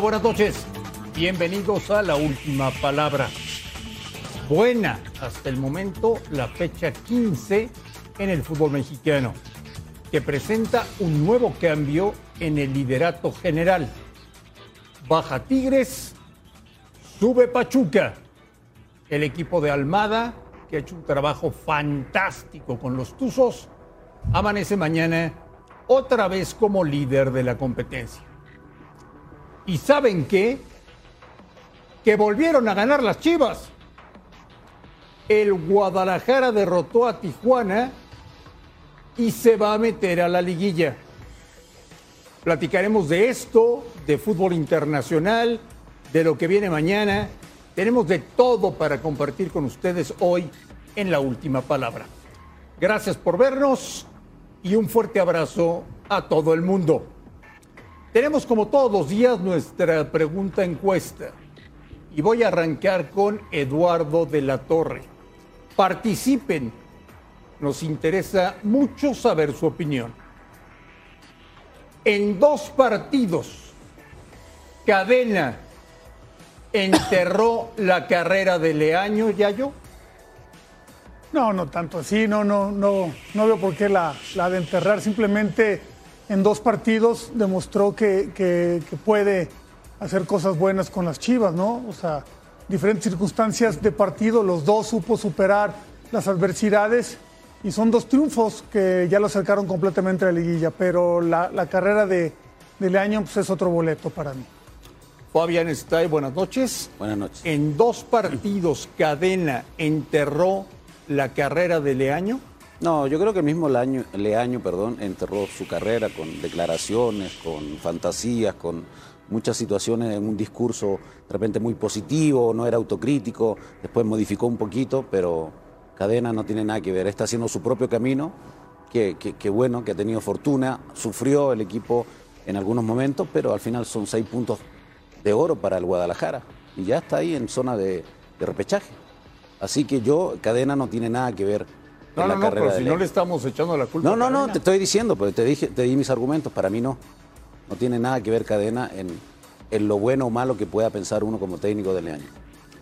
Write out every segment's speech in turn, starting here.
Buenas noches. Bienvenidos a la última palabra. Buena hasta el momento la fecha 15 en el fútbol mexicano, que presenta un nuevo cambio en el liderato general. Baja Tigres, sube Pachuca. El equipo de Almada, que ha hecho un trabajo fantástico con los Tuzos, amanece mañana otra vez como líder de la competencia. ¿Y saben qué? Que volvieron a ganar las Chivas. El Guadalajara derrotó a Tijuana y se va a meter a la liguilla. Platicaremos de esto, de fútbol internacional, de lo que viene mañana. Tenemos de todo para compartir con ustedes hoy en la última palabra. Gracias por vernos y un fuerte abrazo a todo el mundo. Tenemos como todos los días nuestra pregunta encuesta y voy a arrancar con Eduardo de la Torre. Participen, nos interesa mucho saber su opinión. En dos partidos, Cadena enterró la carrera de Leaño, Yayo. No, no tanto así, no, no, no, no veo por qué la, la de enterrar, simplemente en dos partidos demostró que, que, que, puede hacer cosas buenas con las Chivas, ¿no? O sea, diferentes circunstancias de partido, los dos supo superar las adversidades y son dos triunfos que ya lo acercaron completamente a la liguilla, pero la, la carrera de, de Leaño pues, es otro boleto para mí. Fabián Stay, buenas noches. Buenas noches. En dos partidos, Cadena enterró la carrera de Leaño. No, yo creo que el mismo Leaño, Leaño perdón, enterró su carrera con declaraciones, con fantasías, con muchas situaciones en un discurso de repente muy positivo, no era autocrítico, después modificó un poquito, pero Cadena no tiene nada que ver, está haciendo su propio camino, que, que, que bueno, que ha tenido fortuna, sufrió el equipo en algunos momentos, pero al final son seis puntos de oro para el Guadalajara. Y ya está ahí en zona de, de repechaje. Así que yo, Cadena no tiene nada que ver no, en la no, carrera no, pero si no le estamos echando la culpa. No, no, no, te estoy diciendo, pues te, dije, te di mis argumentos, para mí no. No tiene nada que ver cadena en, en lo bueno o malo que pueda pensar uno como técnico de Leaño.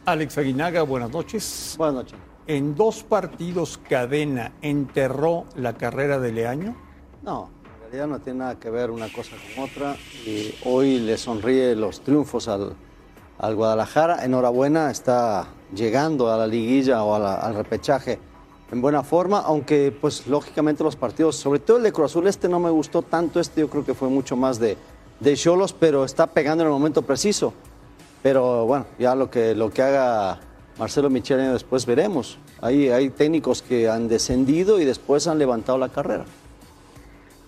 Alex Aguinaga, buenas noches. Buenas noches. En dos partidos, Cadena enterró la carrera de Leaño. No, en realidad no tiene nada que ver una cosa con otra. Y hoy le sonríe los triunfos al, al Guadalajara. Enhorabuena, está llegando a la liguilla o la- al repechaje en buena forma, aunque pues lógicamente los partidos, sobre todo el de Cruz Azul, este no me gustó tanto, este yo creo que fue mucho más de de Cholos, pero está pegando en el momento preciso. Pero bueno, ya lo que, lo que haga Marcelo Michele después veremos. Hay, hay técnicos que han descendido y después han levantado la carrera.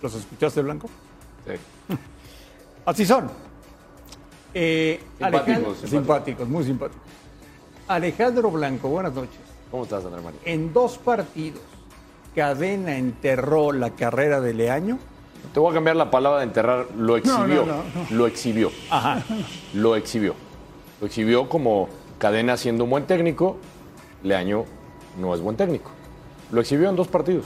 ¿Los escuchaste, Blanco? Sí. Así son. Eh, Simpáticos, Alejandro- simpáticos. simpáticos, muy simpáticos. Alejandro Blanco, buenas noches. ¿Cómo estás, Andrés María? En dos partidos, Cadena enterró la carrera de Leaño. Te voy a cambiar la palabra de enterrar. Lo exhibió. no, no, Lo exhibió. Ajá. Lo exhibió. Lo exhibió como cadena siendo un buen técnico. Leaño no es buen técnico. Lo exhibió en dos partidos.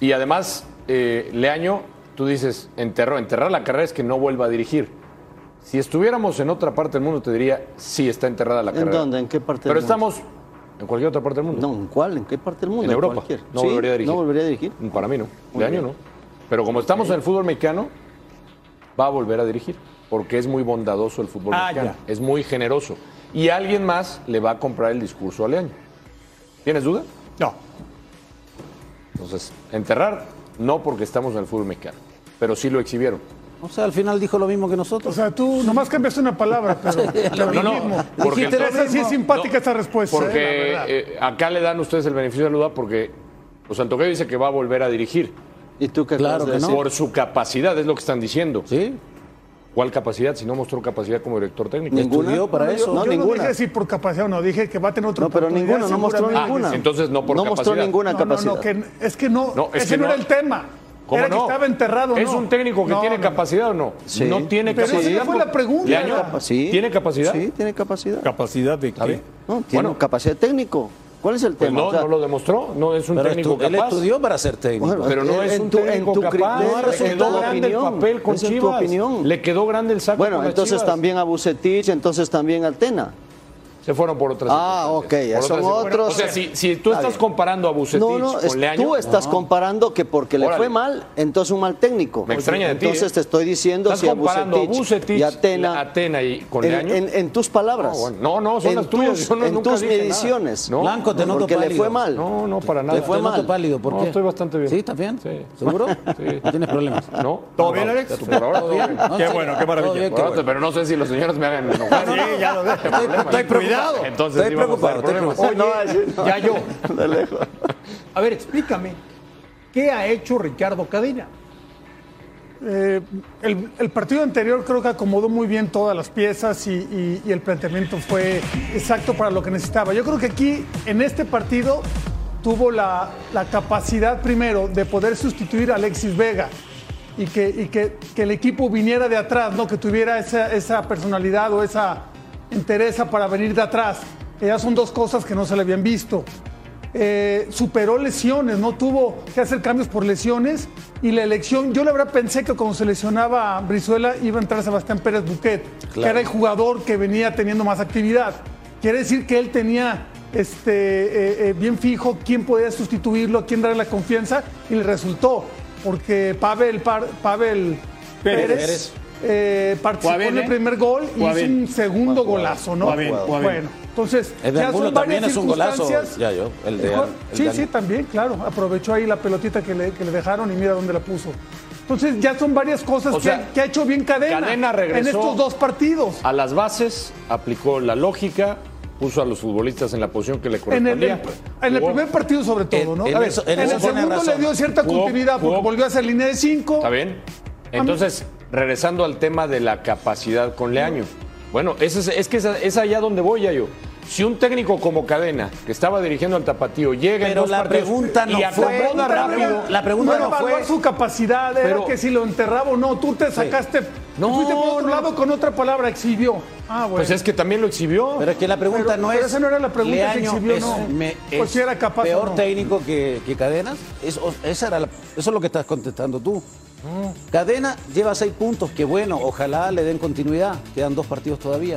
Y además, eh, Leaño, tú dices, enterró. Enterrar la carrera es que no vuelva a dirigir. Si estuviéramos en otra parte del mundo, te diría, sí, está enterrada la ¿En carrera. dónde? ¿En qué parte Pero del mundo? estamos en cualquier otra parte del mundo. No, ¿en cuál? ¿En qué parte del mundo? En Europa. cualquier. No ¿Sí? volvería a dirigir. No volvería a dirigir. Para mí no. Muy de año bien. no. Pero como estamos en el fútbol mexicano, va a volver a dirigir. Porque es muy bondadoso el fútbol Ah, mexicano. ya. Es muy generoso. Y alguien más le va a comprar el discurso a Leaño. ¿Tienes duda? No. Entonces, enterrar no porque estamos en el fútbol mexicano, pero sí lo exhibieron. O sea, al final dijo lo mismo que nosotros. O sea, tú nomás cambiaste una palabra, pero, No, lo no, mismo. porque entonces- esa sí es simpática No, esta respuesta. ¿eh? La Porque verdad. eh, acá le dan ustedes el beneficio de la duda porque pues Santoqueo dice que va a volver a dirigir ¿Y tú qué Claro que no. por su capacidad, es lo que están diciendo. ¿Sí? ¿Cuál capacidad si no mostró capacidad como director técnico? Ninguna. Estudió para No, eso. yo, No, yo no ninguna. dije si por capacidad o no, dije que va a tener otra No, pero ninguna, no mostró ninguna. entonces no por No mostró capacidad. ninguna No, capacidad. no, no, que, es que no, No, es ese que no, no. era el tema. ¿Cómo era no? que estaba enterrado, ¿Es no. un técnico que No, tiene no. capacidad o no? Sí. No tiene Pero esa capacidad. no fue la pregunta. Sí. ¿Tiene capacidad? Sí, tiene capacidad. ¿Capacidad de ¿Está qué? No, tiene Bueno. capacidad técnico. ¿Cuál es el Pues tema? no, O sea, no lo demostró. No es un Pero técnico estu- él capaz. estudió para ser técnico. Bueno, Pero no En es un tu- en técnico tu capaz. criterio, le quedó grande el opinión. papel con Esa es tu Chivas. opinión. Le quedó grande el saco Bueno, con entonces Chivas. también a Bucetich, entonces también a Tena. Se fueron por otras Ah, ok, Por son otras- otros. O sea, si, si tú Está estás comparando a Bucetich No, no, es- con Leaño... tú estás comparando que porque le Órale. fue mal, entonces un mal técnico. Me extraña de ti, Entonces ¿eh? te estoy diciendo Estás si a comparando a Bucetich, Bucetich, y a Tena, a Tena y con en, Leaño. en- en tus palabras. No, bueno, no, no, son en las tuyas, tus, yo no- en nunca tus mediciones. No. Blanco, te noto porque le fue mal. No, no, para nada. Le fue Te noto mal. pálido, ¿por No, qué? estoy bastante bien. ¿Sí? ¿Estás bien? Sí. ¿Seguro? Sí. ¿No tienes problemas? ¿No? ¿Todo No, bien, no, Alex? Por ahora todo bien. No, Qué bueno, qué maravilla. Pero no sé si los señores me hagan enojar. Sí, ya lo veo. Estoy, estoy Entonces estoy preocupado. estoy preocupado. Oye, no, ya yo. De lejos. A ver, explícame. ¿Qué ha hecho Ricardo Cadena? Eh, el, el partido anterior creo que acomodó muy bien todas las piezas y, y- y el planteamiento fue exacto para lo que necesitaba. Yo creo que aquí, en este partido, tuvo la, la capacidad primero de poder sustituir a Alexis Vega y que, y que, que el equipo viniera de atrás, ¿no? que tuviera esa, esa personalidad o esa entereza para venir de atrás. Ellas son dos cosas que no se le habían visto eh, superó lesiones, no tuvo que hacer cambios por lesiones y la elección, yo la verdad pensé que cuando se lesionaba a Brizuela iba a entrar Sebastián Pérez Buquet, que era el jugador que venía teniendo más actividad. Quiere decir que él tenía este, eh, eh, bien fijo quién podía sustituirlo, a quién darle la confianza y le resultó, porque Pavel, Pérez. Pérez, eh, participó en el primer gol y hizo un segundo golazo, ¿no? Bueno, entonces El de ya son también varias es un golazo, circunstancias. ya yo, el de- el sí, de sí, también, claro. Aprovechó ahí la pelotita que le, que le dejaron y mira dónde la puso. Entonces ya son varias cosas que, sea, que ha hecho bien Cadena, Cadena en estos dos partidos. A las bases, aplicó la lógica, puso a los futbolistas en la posición que le En el, correspondía. en el primer partido sobre todo, ¿no? en A ver, eso- en en eso el segundo razón. le dio cierta Jugó- continuidad porque jugó- volvió a hacer línea de cinco. ¿Está bien? Entonces, regresando al tema de la capacidad con Leaño. Bueno, es, es que es, es allá donde voy ya yo. Si un técnico como Cadena, que estaba dirigiendo al Tapatío, llega en Pero dos la partidos pregunta no y fue- la rápido. la pregunta no no fue- su capacidad, era Pero- que si lo enterraba o no. Tú te sacaste, No, fuiste por otro no. lado con otra palabra, exhibió. Ah, bueno. Pues es que también lo exhibió. Pero es que la pregunta Pero- no pero es. esa no era la pregunta que Leaño exhibió, es, no. me- Pues es si era capaz o peor no. técnico que, que Cadenas. Eso, esa era la- eso es lo que estás contestando tú. Cadena lleva seis puntos, que bueno, ojalá le den continuidad. Quedan dos partidos todavía.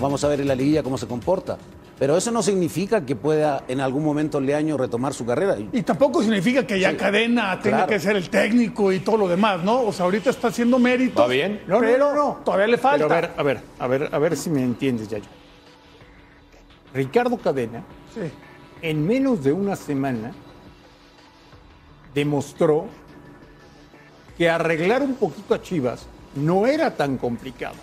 Vamos a ver en la liguilla cómo se comporta. Pero eso no significa que pueda en algún momento Leaño retomar su carrera. Y tampoco significa que ya Cadena tenga claro. que ser el técnico y todo lo demás, ¿no? O sea, ahorita está haciendo mérito. ¿Va bien? No, pero todavía le falta. Pero a ver, a ver, a ver, a ver si me entiendes, Yayo. Ricardo Cadena, Sí. en menos de una semana, demostró que arreglar un poquito a Chivas no era tan complicado.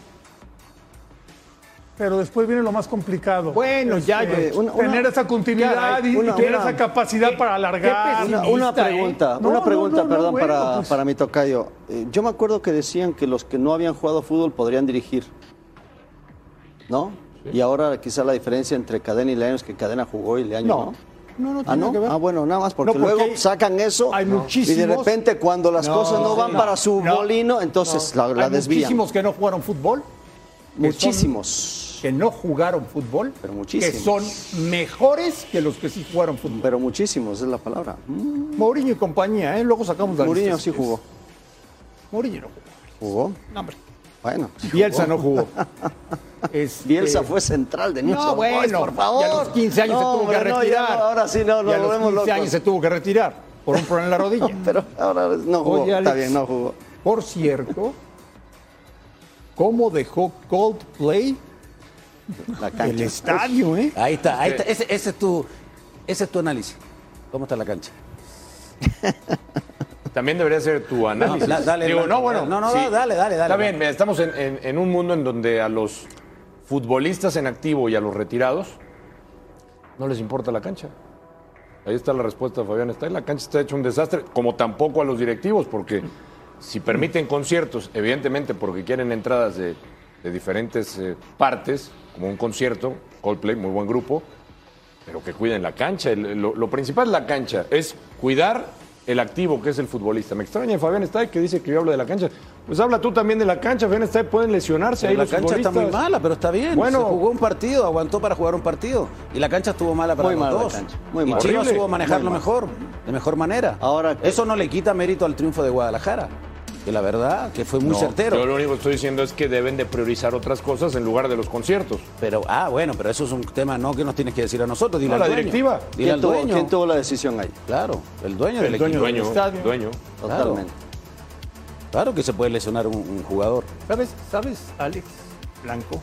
Pero después viene lo más complicado. Bueno, ya, yo- una- tener esa continuidad y, tener una- esa capacidad qué- para alargar. qué Una, ¿eh? pregunta, No, una no, pregunta, no, no, perdón, bueno, para, pues- para mi tocayo. Eh, Yo me acuerdo que decían que los que no habían jugado fútbol podrían dirigir. ¿No? Y ahora quizá la diferencia entre Cadena y Leaño es que Cadena jugó y Leaño no. No, no, no Ah, tiene no. que ver. Ah, bueno, nada más, porque, No, porque luego sacan eso hay y muchísimos- de repente cuando las No, cosas no van no, para su no, molino, entonces la, la Hay desvían. muchísimos que no jugaron fútbol, que Muchísimos. son- que no jugaron fútbol, Pero que muchísimos. son mejores que los que sí jugaron fútbol. Pero muchísimos es la palabra. Mm, Mourinho y compañía, ¿eh? Luego sacamos la Mourinho lista, sí jugó. Mourinho no jugó. ¿Jugó? No, hombre. Bueno. Bielsa no jugó. Este, Bielsa fue central de News No, bueno, por favor. y a los 15 años se No, tuvo que hombre, no, retirar. no, ahora sí no, Y a los volvemos 15 locos. años se tuvo que retirar por un problema en la rodilla. Pero ahora no jugó. Oye, Está bien, no jugó. Por cierto, ¿cómo dejó Coldplay La el cancha. estadio, eh? Ahí está, ahí está. Ese, ese es tu, ese es tu análisis. ¿Cómo está la cancha? también debería ser tu análisis. dale, Digo, no, bueno. no, no, dale, dale, dale, Está bien, estamos en, en- en un mundo en donde a los futbolistas en activo y a los retirados no les importa la cancha. Ahí está la respuesta, Fabián. Está la cancha, está hecho un desastre, como tampoco a los directivos, porque si permiten conciertos, evidentemente porque quieren entradas de, de diferentes eh, partes, como un concierto, Coldplay, muy buen grupo, pero que cuiden la cancha. El- lo, lo principal es la cancha, es cuidar el activo que es el futbolista. Me extraña Fabián Estay que dice que yo hablo de la cancha. Pues habla tú también de la cancha, Fabián Estay, pueden lesionarse ahí la los cancha está muy mala, pero está bien. Bueno. se jugó un partido, aguantó para jugar un partido. Y la cancha estuvo mala para Muy los mala la dos. cancha, muy y. Chivas supo manejarlo mejor, de mejor manera. Ahora Eso no le quita mérito al triunfo de Guadalajara. Que la verdad, que fue muy No, certero. Yo lo único que estoy diciendo es que deben de priorizar otras cosas en lugar de los conciertos. Pero, ah, bueno, pero eso es un tema no que nos tienes que decir a nosotros. Dile No, al la dueño. directiva. Dile ¿Quién al tuvo, dueño. quién tuvo la decisión ahí? Claro, el dueño del El dueño equipo. Dueño, estadio. dueño. Totalmente. Claro que se puede lesionar un, un jugador. ¿Sabes, ¿Sabes, Alex Blanco,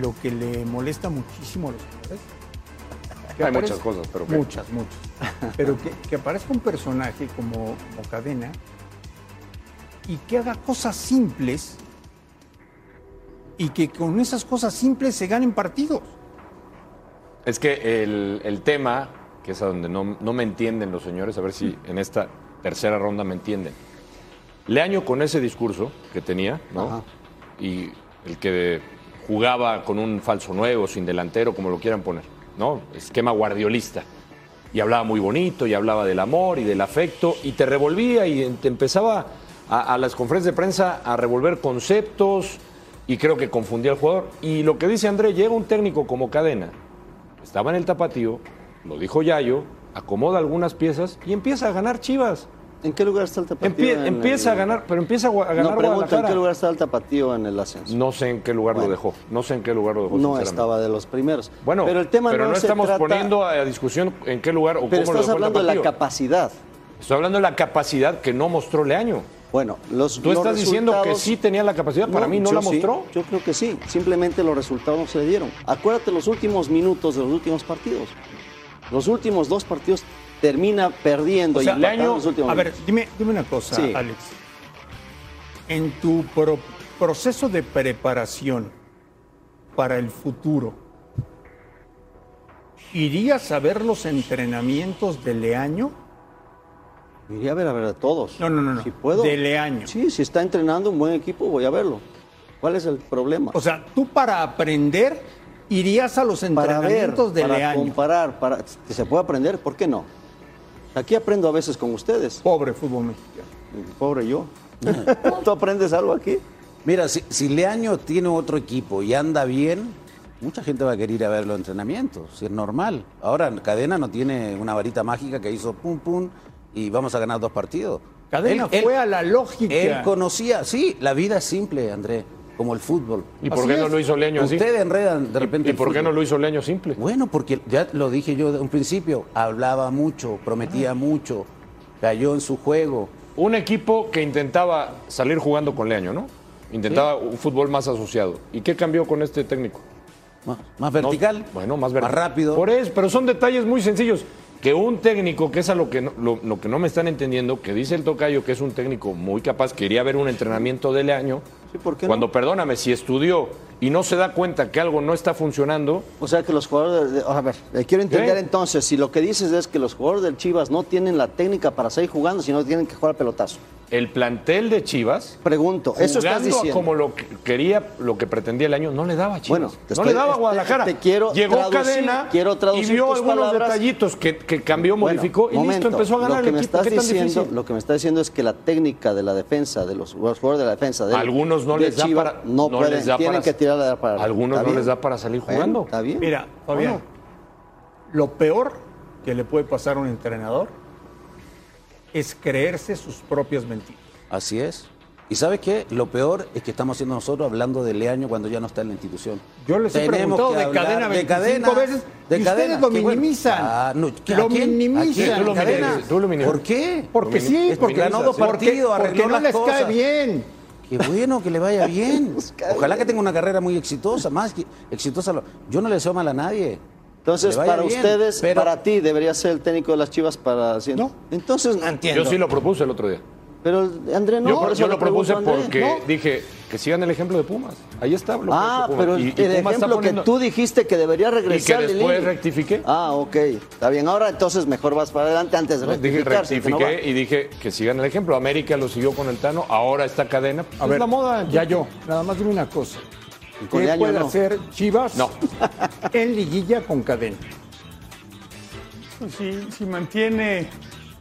lo que le molesta muchísimo a los jugadores? Que Hay muchas cosas, pero. Muchas, muchas. Pero que, que aparezca un personaje como, como Cadena y que haga cosas simples y que con esas cosas simples se ganen partidos. Es que el, el tema, que es a donde no, no me entienden los señores, a ver si en esta tercera ronda me entienden. Leaño con ese discurso que tenía, ¿no? Ajá. Y el que jugaba con un falso nuevo, sin delantero, como lo quieran poner, ¿no? Esquema guardiolista. Y hablaba muy bonito, y hablaba del amor y del afecto, y te revolvía y te empezaba a, a las conferencias de prensa a revolver conceptos, y creo que confundía al jugador. Y lo que dice André, llega un técnico como Cadena, estaba en el tapatío, lo dijo Yayo, acomoda algunas piezas y empieza a ganar Chivas. ¿En qué lugar está el tapatío? Empie- en empieza a ganar, pero empieza a ganar No, pregunto, ¿en qué lugar está el tapatío en el ascenso? No sé en qué lugar lo dejó. No sé en qué lugar lo dejó. No estaba de los primeros. Bueno, pero el tema pero no, no, se estamos trata- poniendo a discusión en qué lugar o Pero cómo lo dejó el hablando de la capacidad. Estoy hablando de la capacidad que no mostró Leaño. Bueno, los Tú los estás diciendo que sí tenía la capacidad, para mí no la sí, mostró. yo creo que sí. Simplemente los resultados no se le dieron. Acuérdate los últimos minutos de los últimos partidos. Los últimos dos partidos termina perdiendo O sea, y empatando Leaño, los últimos a ver, dime, dime una cosa, Sí. Alex. En tu pro- proceso de preparación para el futuro, ¿irías a ver los entrenamientos de Leaño? Iría a ver a ver a todos. No, no, no, no. Si puedo. De Leaño. Sí, si está entrenando un buen equipo, voy a verlo. ¿Cuál es el problema? O sea, tú para aprender irías a los para ver, entrenamientos de para Leaño. comparar, para que se pueda aprender, ¿por qué no? Aquí aprendo a veces con ustedes. Pobre fútbol mexicano. Pobre yo. ¿Tú aprendes algo aquí? Mira, si, si Leaño tiene otro equipo y anda bien, mucha gente va a querer ir a ver los entrenamientos, si es normal. Ahora, Cadena no tiene una varita mágica que hizo pum pum y vamos a ganar dos partidos. Cadena fue a la lógica. Él conocía, sí, la vida es simple, André, como el fútbol. ¿Y por Así qué no lo hizo Leaño así? Ustedes enredan de repente. ¿Y el por qué fútbol. no lo hizo Leaño simple? Bueno, porque ya lo dije yo de un principio, hablaba mucho, prometía mucho, cayó en su juego. Un equipo que intentaba salir jugando con Leaño, ¿no? Intentaba un fútbol más asociado. ¿Y qué cambió con este técnico? Más, más vertical, No, bueno, más, vertical. rápido. Por eso, pero son detalles muy sencillos. Que un técnico, que es a lo que, no, lo, que no me están entendiendo, que dice el tocayo que es un técnico muy capaz, quería ver un entrenamiento de Leaño. Sí, ¿por qué no? Cuando, perdóname, si estudió y no se da cuenta que algo no está funcionando, O sea que los jugadores. de- a ver, eh, quiero entender ¿Qué? entonces, si lo que dices es que los jugadores del Chivas no tienen la técnica para seguir jugando, sino tienen que jugar pelotazo. el plantel de Chivas, Pregunto, eso estás diciendo. como lo que quería, lo que pretendía el año, no le daba a Chivas. Bueno, no estoy- le daba a Guadalajara. te quiero Llegó traducir- Cadena quiero y traducir vio tus algunos palabras. detallitos que, que cambió, Bueno, modificó y momento, listo, empezó a ganar lo que el me equipo. estás ¿Qué tan diciendo? Lo que me estás diciendo es que la técnica de la defensa de los jugadores de la defensa de Algunos no de les da Chivas para- no, no pueden, les da tienen para- que tirar la para algunos ¿Está no bien? les da para salir Bueno, jugando. Está bien. Mira, Fabián, lo peor que le puede pasar a un entrenador es creerse sus propias mentiras. Así es. ¿Y sabes qué? Lo peor es que estamos haciendo nosotros hablando de Leaño cuando ya no está en la institución. Yo les he Tenemos preguntado que de cadena de 25 cadena, veces de y cadena. ustedes lo Qué bueno. minimizan. Ah, no, ¿a Lo quién? minimizan. ¿A quién? Tú lo. ¿Por qué? Porque Lo sí, porque ganó dos porque- partidos, porque arregló no las les cosas. cae bien. Qué bueno que le vaya bien. Ojalá que tenga una carrera muy exitosa, más que exitosa. lo- Yo no le deseo mal a nadie. Entonces, para bien, ustedes, pero- para ti, debería ser el técnico de las Chivas para... No. Entonces, no entiendo. Yo sí lo propuse el otro día. Pero, André, no. yo por eso yo lo propuse André. porque No. dije que sigan el ejemplo de Pumas. Ahí está. lo que Ah, Pumas. pero Y- el y Pumas está ejemplo poniendo- que tú dijiste que debería regresar Y que después rectifiqué. Ah, ok. Está bien. Ahora entonces mejor vas para adelante antes de No, dije rectificar. si no rectifiqué y dije que sigan el ejemplo. América lo siguió con el Tano, ahora esta cadena. A es ver, la moda. ya yo, nada más dime una cosa. ¿Qué puede no. hacer Chivas No. en liguilla con cadena? Pues si, si mantiene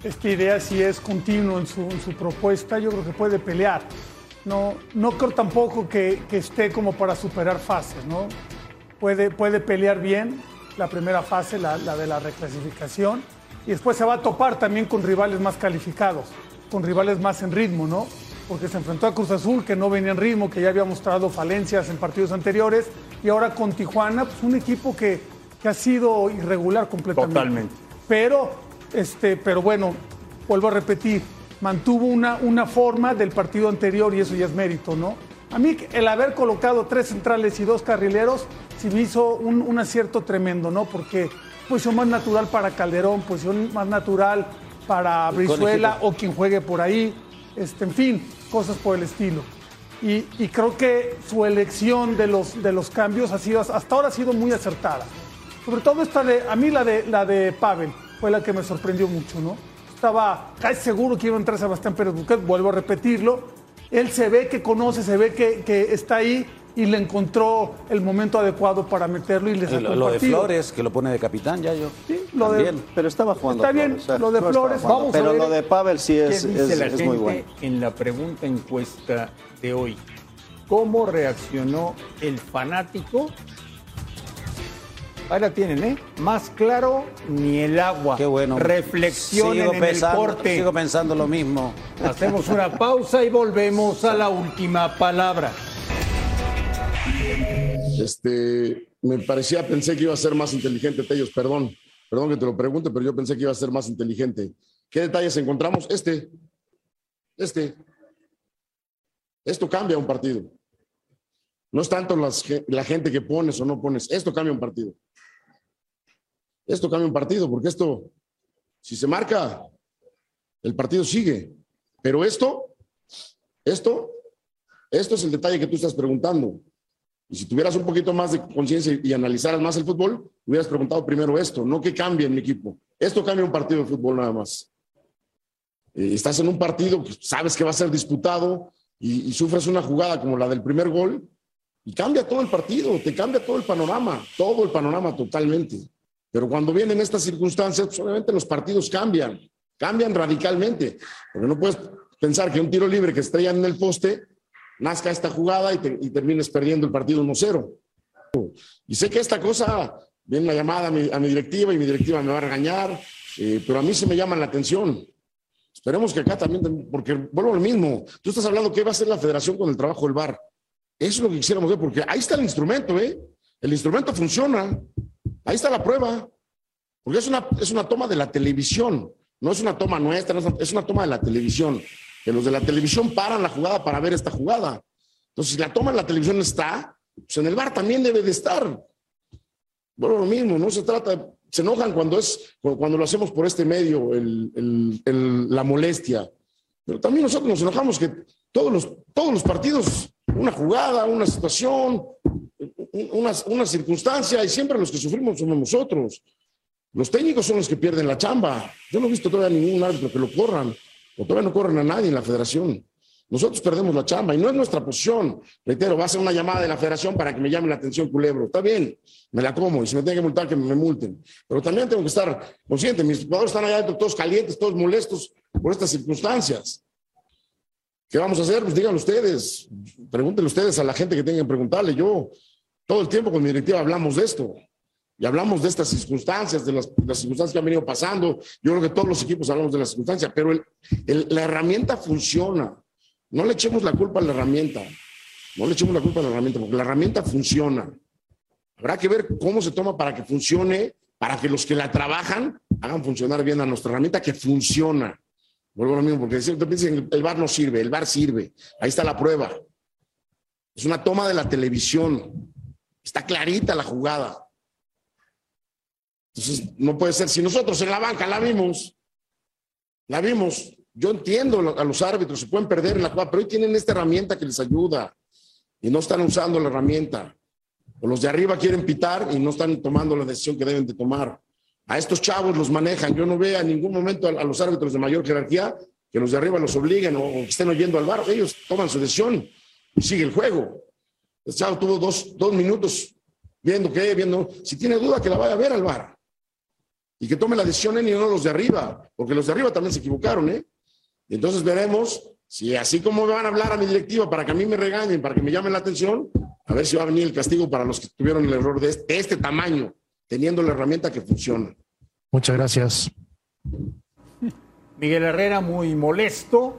esta idea, si es continuo en su, en su propuesta, yo creo que puede pelear. No, no creo tampoco que, que esté como para superar fases, ¿no? Puede, puede pelear bien la primera fase, la, la de la reclasificación, y después se va a topar también con rivales más calificados, con rivales más en ritmo, ¿no? Porque se enfrentó a Cruz Azul, que no venía en ritmo, que ya había mostrado falencias en partidos anteriores, y ahora con Tijuana, pues un equipo que, que ha sido irregular completamente. Totalmente. Pero, este, pero bueno, vuelvo a repetir, mantuvo una, una forma del partido anterior y eso ya es mérito, ¿no? A mí el haber colocado tres centrales y dos carrileros sí me hizo un, un acierto tremendo, ¿no? Porque posición más natural para Calderón, posición más natural para Brizuela o quien juegue por ahí, este, en fin, cosas por el estilo. Y, y creo que su elección de los, de los cambios ha sido, hasta ahora ha sido muy acertada. Sobre todo esta de, a mí la de, la de Pavel fue la que me sorprendió mucho, ¿no? Estaba casi seguro que iba a entrar Sebastián Pérez Buquet, vuelvo a repetirlo. Él se ve que conoce, se ve que, que está ahí y le encontró el momento adecuado para meterlo y le sacó Lo, lo de. Flores, que lo pone de capitán, ya yo. Sí, lo de-. Pero estaba jugando. Está bien, Flores, lo de no Flores, jugando. vamos a Pero ver lo de Pavel sí es, ¿Qué dice es, la es gente muy bueno. en la pregunta encuesta de hoy? ¿Cómo reaccionó el fanático? Ahí la tienen, ¿eh? Más claro ni el agua. Qué bueno. Reflexionen sigo en pensando, el corte. Sigo pensando lo mismo. Hacemos una pausa y volvemos a la última palabra. Este, me parecía, pensé que iba a ser más inteligente, Tellos, perdón, perdón que te lo pregunte, pero yo pensé que iba a ser más inteligente. ¿Qué detalles encontramos? Este, este. Esto cambia un partido. No es tanto las la gente que pones o no pones, esto cambia un partido. Esto cambia un partido, porque esto, si se marca, el partido sigue. Pero esto, esto, esto es el detalle que tú estás preguntando. Y si tuvieras un poquito más de conciencia y analizaras más el fútbol, hubieras preguntado primero esto, no que cambie en mi equipo. Esto cambia un partido de fútbol nada más. Eh, estás en un partido que sabes que va a ser disputado y, y sufres una jugada como la del primer gol y cambia todo el partido, te cambia todo el panorama, todo el panorama totalmente. Pero cuando vienen estas circunstancias, pues obviamente los partidos cambian, cambian radicalmente. Porque no puedes pensar que un tiro libre que estrellan en el poste nazca esta jugada y, te- y termines perdiendo el partido 1-0. Y sé que esta cosa, viene una llamada a mi, a mi directiva y mi directiva me va a regañar, eh, pero a mí se me llama la atención. Esperemos que acá también, porque vuelvo lo mismo. Tú estás hablando qué va a hacer la federación con el trabajo del VAR. Eso es lo que quisiéramos ver, porque ahí está el instrumento, ¿eh? El instrumento funciona. Ahí está la prueba. Porque es una, es una toma de la televisión. No es una toma nuestra, es una, toma de la televisión. Que los de la televisión paran la jugada para ver esta jugada. Entonces, si la toma en la televisión está, pues en el bar también debe de estar. Bueno, lo mismo, no se trata, se enojan cuando es, cuando lo hacemos por este medio, la molestia. Pero también nosotros nos enojamos que todos los, todos los partidos, una jugada, una situación, una, una circunstancia, y siempre los que sufrimos somos nosotros. Los técnicos son los que pierden la chamba. Yo no he visto todavía ningún árbitro que lo corran, o todavía no corren a nadie en la federación. Nosotros perdemos la chamba y no es nuestra posición. Reitero, va a ser una llamada de la federación para que me llame la atención Culebro. Está bien, me la como y si me tienen que multar, que me multen. Pero también tengo que estar consciente. Mis jugadores están allá adentro todos calientes, todos molestos por estas circunstancias. ¿Qué vamos a hacer? Pues díganlo ustedes. Pregúntenle ustedes a la gente que tengan que preguntarle. Yo, todo el tiempo con mi directiva hablamos de esto. Y hablamos de estas circunstancias, de las, de las circunstancias que han venido pasando. Yo creo que todos los equipos hablamos de las circunstancias, pero el- el- la herramienta funciona. No le echemos la culpa a la herramienta. No le echemos la culpa a la herramienta, porque la herramienta funciona. Habrá que ver cómo se toma para que funcione, para que los que la trabajan hagan funcionar bien a nuestra herramienta que funciona. Vuelvo a lo mismo, porque que el bar no sirve, el bar sirve. Ahí está la prueba. Es una toma de la televisión. Está clarita la jugada. Entonces, no puede ser. Si nosotros en la banca la vimos, la vimos. Yo entiendo a los árbitros, se pueden perder en la jugada, pero hoy tienen esta herramienta que les ayuda y no están usando la herramienta. O los de arriba quieren pitar y no están tomando la decisión que deben de tomar. A estos chavos los manejan. Yo no veo en ningún momento a, los árbitros de mayor jerarquía que los de arriba los obliguen o, que estén oyendo al bar. Ellos toman su decisión y sigue el juego. El chavo tuvo dos, dos minutos viendo qué, viendo. Si tiene duda, que la vaya a ver al bar. Y que tome la decisión él y no los de arriba, porque los de arriba también se equivocaron, ¿eh? entonces veremos si así como me van a hablar a mi directiva para que a mí me regañen, para que me llamen la atención, a ver si va a venir el castigo para los que tuvieron el error de este, este tamaño, teniendo la herramienta que funciona. Muchas gracias. Miguel Herrera muy molesto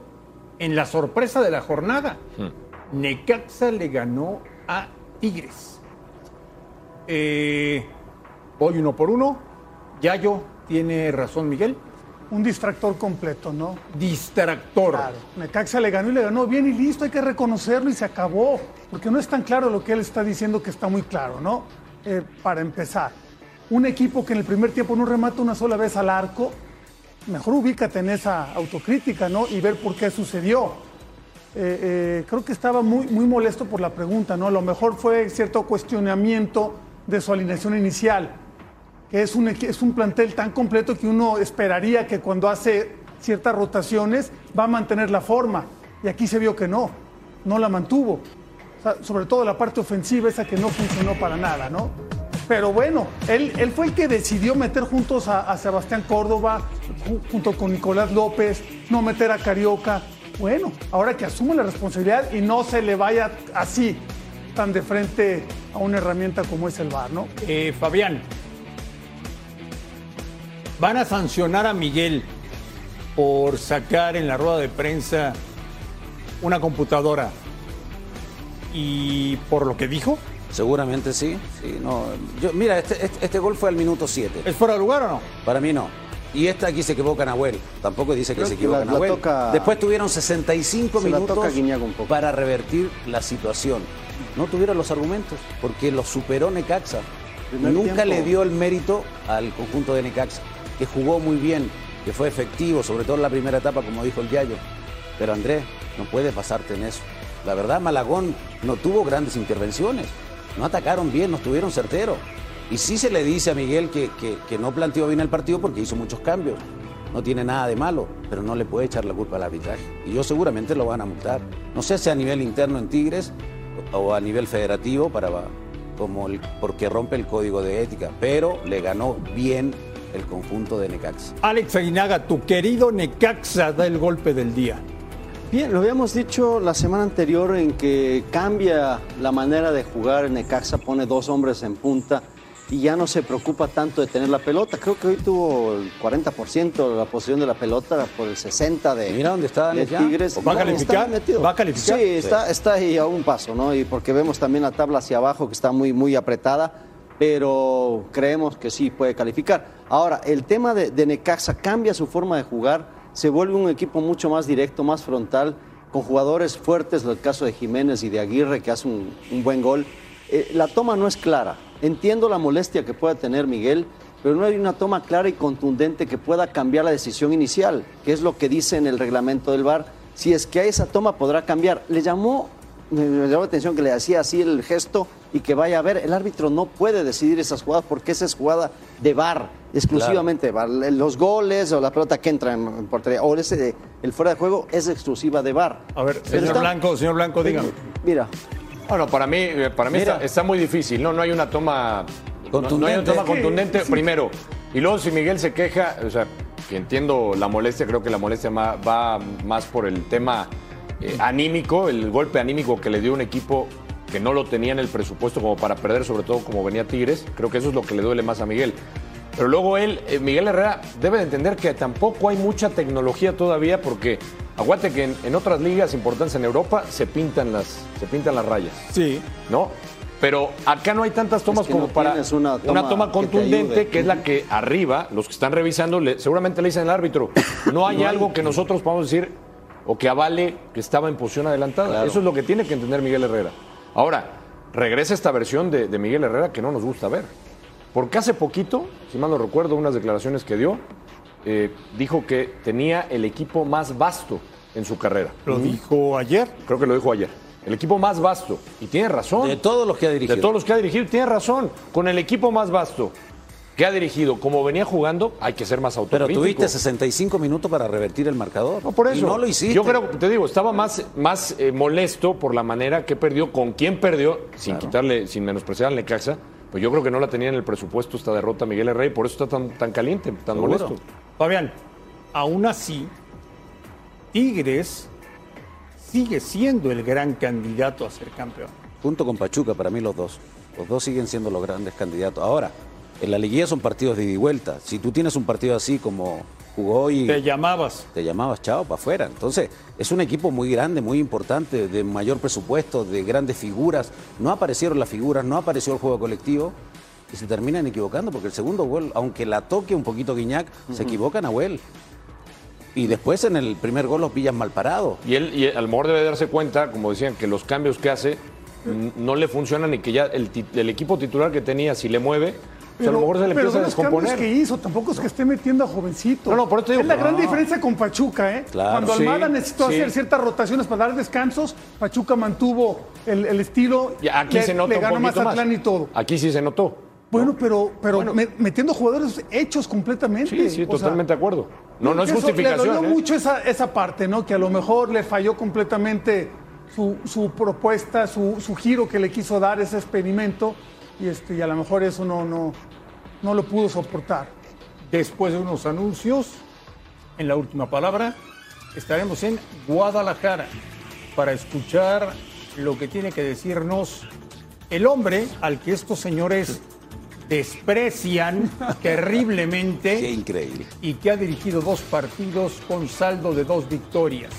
en la sorpresa de la jornada. Hmm. Necaxa le ganó a Tigres. Eh, voy uno por uno. Yayo, ¿tiene razón Miguel? Un distractor completo, ¿no? Distractor. Claro. Necaxa le ganó y le ganó bien y listo, hay que reconocerlo y se acabó. Porque no es tan claro lo que él está diciendo que está muy claro, ¿no? Eh, para empezar, un equipo que en el primer tiempo no remata una sola vez al arco, mejor ubícate en esa autocrítica, ¿no? Y ver por qué sucedió. Eh, eh, creo que estaba muy, muy molesto por la pregunta, ¿no? A lo mejor fue cierto cuestionamiento de su alineación inicial es un, es un plantel tan completo que uno esperaría que cuando hace ciertas rotaciones va a mantener la forma. Y aquí se vio que no, no la mantuvo. sobre todo la parte ofensiva, esa que no funcionó para nada, ¿no? Pero bueno, él, él fue el que decidió meter juntos a, Sebastián Córdoba, junto con Nicolás López, no meter a Carioca. Bueno, ahora que asume la responsabilidad y no se le vaya así, tan de frente a una herramienta como es el VAR, ¿no? Eh, Fabián, ¿Van a sancionar a Miguel por sacar en la rueda de prensa una computadora y por lo que dijo? Seguramente sí. sí no. Yo, mira, este, este, este gol fue al minuto 7. ¿Es fuera de lugar o no? Para mí no. Y esta aquí se equivoca Nahuel. Tampoco dice que se equivoca Nahuel. Después tuvieron 65 minutos para revertir la situación. No tuvieron los argumentos porque lo superó Necaxa. Nunca le dio el mérito al conjunto de Necaxa que jugó muy bien, que fue efectivo, sobre todo en la primera etapa, como dijo el Yayo. Pero Andrés, no puedes pasarte en eso. La verdad, Malagón no tuvo grandes intervenciones. No atacaron bien, no estuvieron certeros. Y sí se le dice a Miguel que, que, no planteó bien el partido porque hizo muchos cambios. No tiene nada de malo, pero no le puede echar la culpa al arbitraje. Y yo seguramente lo van a multar. No sé si a nivel interno en Tigres o a nivel federativo para como el, porque rompe el código de ética, pero le ganó bien el conjunto de Necaxa. Alex Aguinaga, tu querido Necaxa da el golpe del día. Bien, lo habíamos dicho la semana anterior en que cambia la manera de jugar. Necaxa pone dos hombres en punta y ya no se preocupa tanto de tener la pelota. Creo que hoy tuvo el 40% de la posición de la pelota por el 60% de, Mira dónde está de Tigres. ¿Va a calificar? ¿Va a calificar? Sí, Está, está ahí a un paso, ¿no? Y porque vemos también la tabla hacia abajo que está muy, muy apretada pero creemos que sí puede calificar. Ahora, el tema de, Necaxa cambia su forma de jugar, se vuelve un equipo mucho más directo, más frontal, con jugadores fuertes, el caso de Jiménez y de Aguirre, que hace un, buen gol. Eh, la toma no es clara. Entiendo la molestia que pueda tener Miguel, pero no hay una toma clara y contundente que pueda cambiar la decisión inicial, que es lo que dice en el reglamento del VAR. Si es que a esa toma podrá cambiar. Le llamó, me llamó la atención que le hacía así el gesto y que vaya a ver. El árbitro no puede decidir esas jugadas porque esa es jugada de bar, exclusivamente de bar. Los goles o la pelota que entra en, portería o ese, el fuera de juego es exclusiva de bar. A ver, señor Blanco, señor Blanco, dígame. Mira. Bueno, para mí, eh, para mí está, muy difícil. No, no hay una toma contundente, no, hay una toma contundente primero. Y luego si Miguel se queja, o sea, que entiendo la molestia, creo que la molestia va más por el tema eh, anímico, el golpe anímico que le dio un equipo que no lo tenía en el presupuesto como para perder, sobre todo como venía Tigres. Creo que eso es lo que le duele más a Miguel. Pero luego él, eh, Miguel Herrera, debe de entender que tampoco hay mucha tecnología todavía porque aguante que en, otras ligas importantes en Europa se pintan las, se pintan las rayas. Sí. ¿No? Pero acá no hay tantas tomas como para una toma, contundente, que, es la que arriba, los que están revisando, seguramente le dicen al árbitro, no hay algo que nosotros podamos decir o que avale que estaba en posición adelantada. Eso es lo que tiene que entender Miguel Herrera. Ahora, regresa esta versión de, Miguel Herrera que no nos gusta ver. Porque hace poquito, si mal no recuerdo, unas declaraciones que dio, eh, dijo que tenía el equipo más vasto en su carrera. Lo dijo ayer. Creo que lo dijo ayer. El equipo más vasto. Y tiene razón. De todos los que ha dirigido. De todos los que ha dirigido, tiene razón. Con el equipo más vasto que ha dirigido, como venía jugando, hay que ser más Pero autocrítico. tuviste 65 minutos para revertir el marcador. No, por eso. Y no lo hiciste. Yo creo, te digo, estaba más, más eh, molesto por la manera que perdió, con quién perdió, sin quitarle, sin menospreciar al Necaxa. Pues yo creo que no la tenía en el presupuesto esta derrota Miguel Herrera y por eso está tan, tan caliente, tan Seguro. molesto. Fabián, aún así, Tigres sigue siendo el gran candidato a ser campeón. Junto con Pachuca, para mí los dos. Los dos siguen siendo los grandes candidatos. Ahora, en la liguilla son partidos de ida y vuelta. Si tú tienes un partido así como jugó hoy, Te llamabas. te llamabas chao para afuera. Entonces, es un equipo muy grande, muy importante, de mayor presupuesto, de grandes figuras. No aparecieron las figuras, no apareció el juego colectivo y se terminan equivocando porque el segundo gol, aunque la toque un poquito Guiñac, se equivoca Nahuel. Y después en el primer gol los pillan mal parados. Y él, y a lo mejor debe darse cuenta, como decían, que los cambios que hace no le funcionan y que ya el equipo titular que tenía, si le mueve, pues a lo mejor se le pero empieza a ve los cambios descomponer. que hizo, tampoco es que esté metiendo a jovencitos. No, no, por eso te digo Es la gran diferencia con Pachuca, ¿eh? Claro. Cuando Sí, Almada necesitó sí. hacer ciertas rotaciones para dar descansos, Pachuca mantuvo el, el estilo. Y aquí le, se nota le un ganó más. Mazatlán y todo. Aquí sí se notó. Bueno, pero, pero Bueno. me- metiendo jugadores hechos completamente. Sí, sí, O sea, totalmente de acuerdo. No, no es justificación. Le dolió ¿eh? mucho esa, esa parte, ¿no? Que a lo mejor le falló completamente su, su propuesta, su, su giro que le quiso dar, ese experimento, y, este, y a lo mejor eso no, no, no lo pudo soportar. Después de unos anuncios, en la última palabra, estaremos en Guadalajara para escuchar lo que tiene que decirnos el hombre al que estos señores desprecian Qué terriblemente increíble. y que ha dirigido dos partidos con saldo de dos victorias.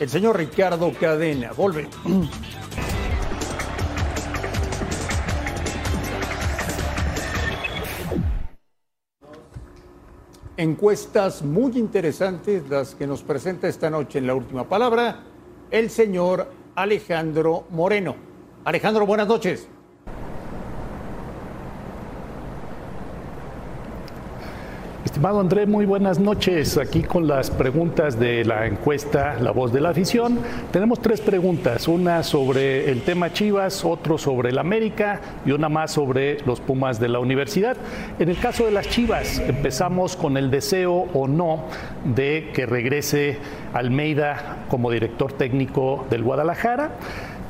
El señor Ricardo Cadena. Volve. Encuestas muy interesantes las que nos presenta esta noche en la última palabra el señor Alejandro Moreno. Alejandro, buenas noches. Estimado André, muy buenas noches. Aquí con las preguntas de la encuesta La Voz de la Afición. Tenemos tres preguntas, una sobre el tema Chivas, otro sobre el América y una más sobre los Pumas de la universidad. En el caso de las Chivas, empezamos con el deseo o no de que regrese Almeida como director técnico del Guadalajara.